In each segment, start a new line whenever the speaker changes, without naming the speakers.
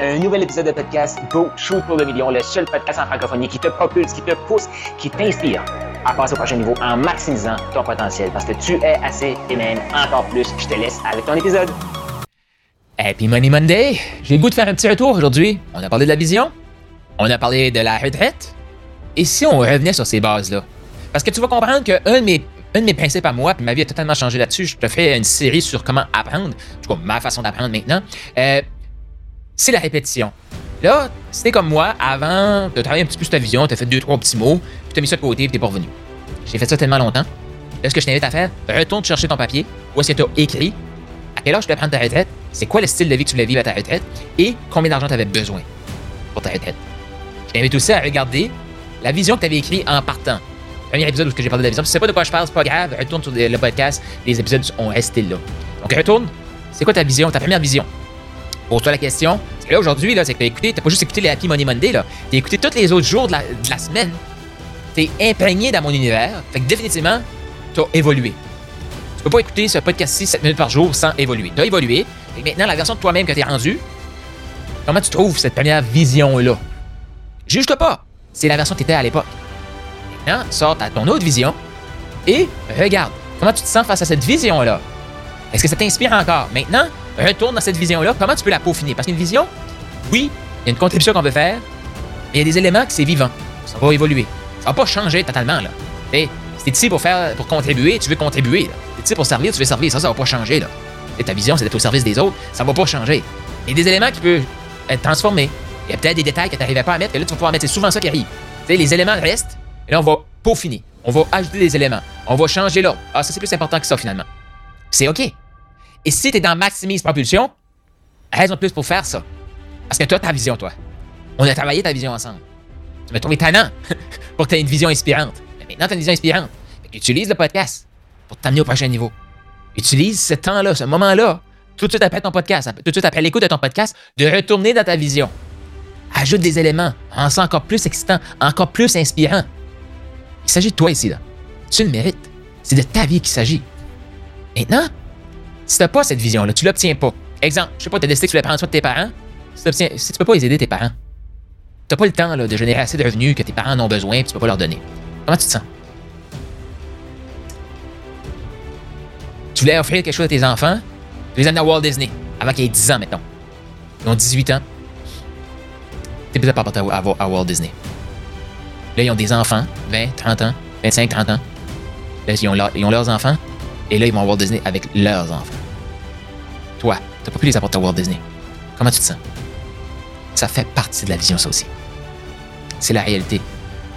Un nouvel épisode de podcast Go Shoot pour le million, le seul podcast en francophonie qui te propulse, qui te pousse, qui t'inspire à passer au prochain niveau en maximisant ton potentiel parce que tu es assez et même encore plus. Je te laisse avec ton épisode.
Happy Money Monday! J'ai le goût de faire un petit retour aujourd'hui. On a parlé de la vision, on a parlé de la retraite. Et si on revenait sur ces bases-là? Parce que tu vas comprendre qu'un de mes, un de mes principes à moi, puis ma vie a totalement changé là-dessus. Je te fais une série sur comment apprendre, en tout cas ma façon d'apprendre maintenant. Euh, c'est la répétition. Là, c'était comme moi, avant de travailler un petit peu sur ta vision, tu as fait deux, trois petits mots, puis tu as mis ça de côté, puis t'es pas revenu. J'ai fait ça tellement longtemps. Là, ce que je t'invite à faire, retourne chercher ton papier, où est-ce que tu as écrit, à quel âge tu dois prendre ta retraite, c'est quoi le style de vie que tu voulais vivre à ta retraite, et combien d'argent tu avais besoin pour ta retraite. Je t'invite aussi à regarder la vision que tu avais écrite en partant. Premier épisode où j'ai parlé de la vision. Si tu sais pas de quoi je parle, c'est pas grave, retourne sur le podcast, les épisodes ont resté là. Donc retourne, c'est quoi ta vision, ta première vision? Pose-toi la question. Parce là, aujourd'hui, c'est que t'as écouté, t'as pas juste écouté les Happy Money Monday, là. T'as écouté tous les autres jours de la, de la semaine. T'es imprégné dans mon univers. Fait que définitivement, t'as évolué. Tu peux pas écouter ce podcast-ci 7 minutes par jour sans évoluer. T'as évolué. Et maintenant, la version de toi-même que t'es rendu, comment tu trouves cette première vision-là? Juge-toi pas. C'est la version que t'étais à l'époque. Maintenant, sors à ton autre vision et regarde comment tu te sens face à cette vision-là? Est-ce que ça t'inspire encore? Maintenant, retourne dans cette vision-là. Comment tu peux la peaufiner? Parce qu'une vision, oui, il y a une contribution qu'on veut faire, mais il y a des éléments que c'est vivant. Ça va évoluer. Ça va pas changer totalement, là. Et si t'es ici pour faire, pour contribuer, tu veux contribuer. T'es ici pour servir, tu veux servir. Ça, ça va pas changer, là. Et ta vision, c'est d'être au service des autres. Ça va pas changer. Il y a des éléments qui peuvent être transformés. Il y a peut-être des détails que tu n'arrivais pas à mettre, que là, tu vas pouvoir mettre. C'est souvent ça qui arrive. Tu sais, les éléments restent, et là, on va peaufiner. On va ajouter des éléments. On va changer l'ordre. Ah, ça, c'est plus important que ça, finalement. C'est OK. Et si tu es dans Maximise Propulsion, raison de plus pour faire ça. Parce que toi, ta vision, toi. On a travaillé ta vision ensemble. Tu m'as trouvé talent pour que tu aies une vision inspirante. Mais maintenant, tu as une vision inspirante. utilise le podcast pour t'amener au prochain niveau. Utilise ce temps-là, ce moment-là, tout de suite après ton podcast, tout de suite après l'écoute de ton podcast, de retourner dans ta vision. Ajoute des éléments, en ça encore plus excitant, encore plus inspirant. Il s'agit de toi ici, là. Tu le mérites. C'est de ta vie qu'il s'agit. Maintenant, si t'as pas cette vision-là, tu l'obtiens pas. Exemple, je sais pas, t'as décidé que tu voulais prendre soin de tes parents. Si, si tu peux pas les aider, tes parents, t'as pas le temps là, de générer assez de revenus que tes parents en ont besoin et tu peux pas leur donner. Comment tu te sens? Tu voulais offrir quelque chose à tes enfants, tu les amener à Walt Disney avant qu'ils aient 10 ans, mettons. Ils ont 18 ans. T'es peut-être pas à, à Walt Disney. Là, ils ont des enfants, 20, 30 ans, 25, 30 ans. Là, ils ont leurs enfants. Et là, ils vont à Walt Disney avec leurs enfants. Toi, t'as pas pu les apporter à Walt Disney. Comment tu te sens? Ça fait partie de la vision, ça aussi. C'est la réalité.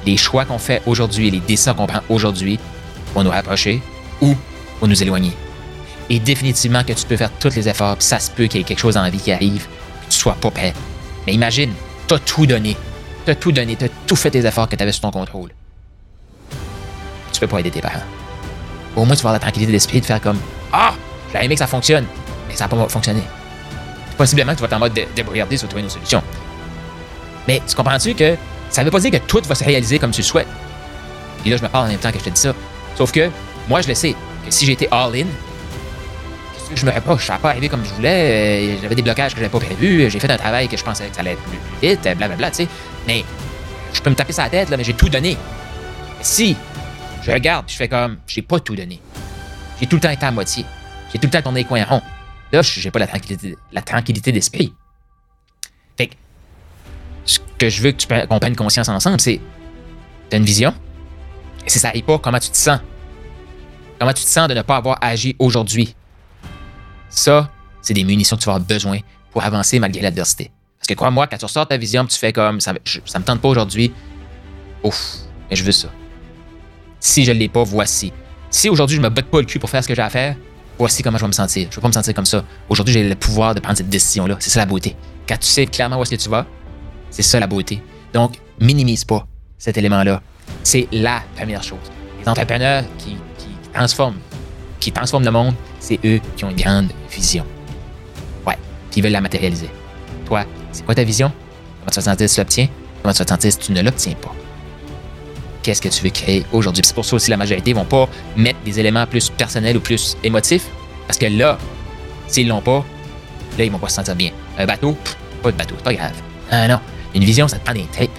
Les choix qu'on fait aujourd'hui et les décisions qu'on prend aujourd'hui vont nous rapprocher ou vont nous éloigner. Et définitivement que tu peux faire tous les efforts, puis ça se peut qu'il y ait quelque chose dans la vie qui arrive, que tu sois pas prêt. Mais imagine, t'as tout donné. T'as tout donné, t'as tout fait tes efforts que t'avais sous ton contrôle. Tu peux pas aider tes parents. Au moins, tu vas avoir la tranquillité d'esprit de faire comme Ah, j'ai aimé que ça fonctionne, mais ça n'a pas fonctionné. Possiblement, tu vas être en mode de, de sur trouver une solution. Mais tu comprends-tu que ça ne veut pas dire que tout va se réaliser comme tu le souhaites? Et là, je me parle en même temps que je te dis ça. Sauf que moi, je le sais, que si j'étais all-in, je me reproche, ça n'a pas arrivé comme je voulais, euh, j'avais des blocages que j'avais pas prévus, j'ai fait un travail que je pensais que ça allait être plus, vite, blablabla, tu sais. Mais je peux me taper sa tête, là, mais j'ai tout donné. si je regarde, je fais comme, j'ai pas tout donné. J'ai tout le temps été à moitié. J'ai tout le temps tourné les coins ronds. Là, j'ai pas la tranquillité, la tranquillité d'esprit. Fait que, ce que je veux que tu qu'on prenne conscience ensemble, c'est, t'as une vision. Et si ça arrive pas, comment tu te sens? Comment tu te sens de ne pas avoir agi aujourd'hui? Ça, c'est des munitions que tu vas avoir besoin pour avancer malgré l'adversité. Parce que crois-moi, quand tu ressors ta vision, tu fais comme, ça, ça me tente pas aujourd'hui, ouf, mais je veux ça. Si je ne l'ai pas, voici. Si aujourd'hui je me batte pas le cul pour faire ce que j'ai à faire, voici comment je vais me sentir. Je ne vais pas me sentir comme ça. Aujourd'hui, j'ai le pouvoir de prendre cette décision-là. C'est ça la beauté. Quand tu sais clairement où est-ce que tu vas, c'est ça la beauté. Donc, minimise pas cet élément-là. C'est la première chose. Les entrepreneurs qui, transforment, qui transforment le monde, c'est eux qui ont une grande vision. Ouais, qui veulent la matérialiser. Toi, c'est quoi ta vision? Comment tu vas te sentir si tu l'obtiens? Comment tu vas te sentir si tu ne l'obtiens pas? Qu'est-ce que tu veux créer aujourd'hui. C'est pour ça aussi la majorité vont pas mettre des éléments plus personnels ou plus émotifs. Parce que là, s'ils l'ont pas, là, ils vont pas se sentir bien. Un bateau, pas de bateau, c'est pas grave. Ah non, une vision, ça te prend des tripes.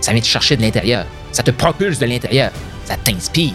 Ça vient te chercher de l'intérieur. Ça te propulse de l'intérieur. Ça t'inspire.